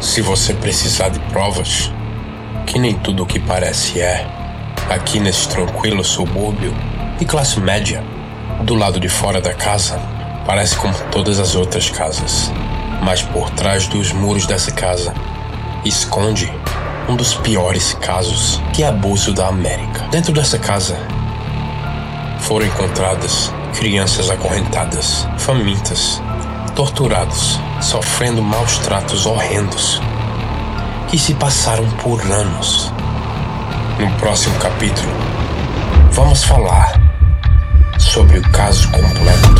Se você precisar de provas, que nem tudo o que parece é, aqui nesse tranquilo subúrbio e classe média, do lado de fora da casa, parece como todas as outras casas. Mas por trás dos muros dessa casa, esconde um dos piores casos de abuso da América. Dentro dessa casa foram encontradas crianças acorrentadas, famintas, torturados, sofrendo maus tratos horrendos que se passaram por anos. No próximo capítulo, vamos falar sobre o caso completo.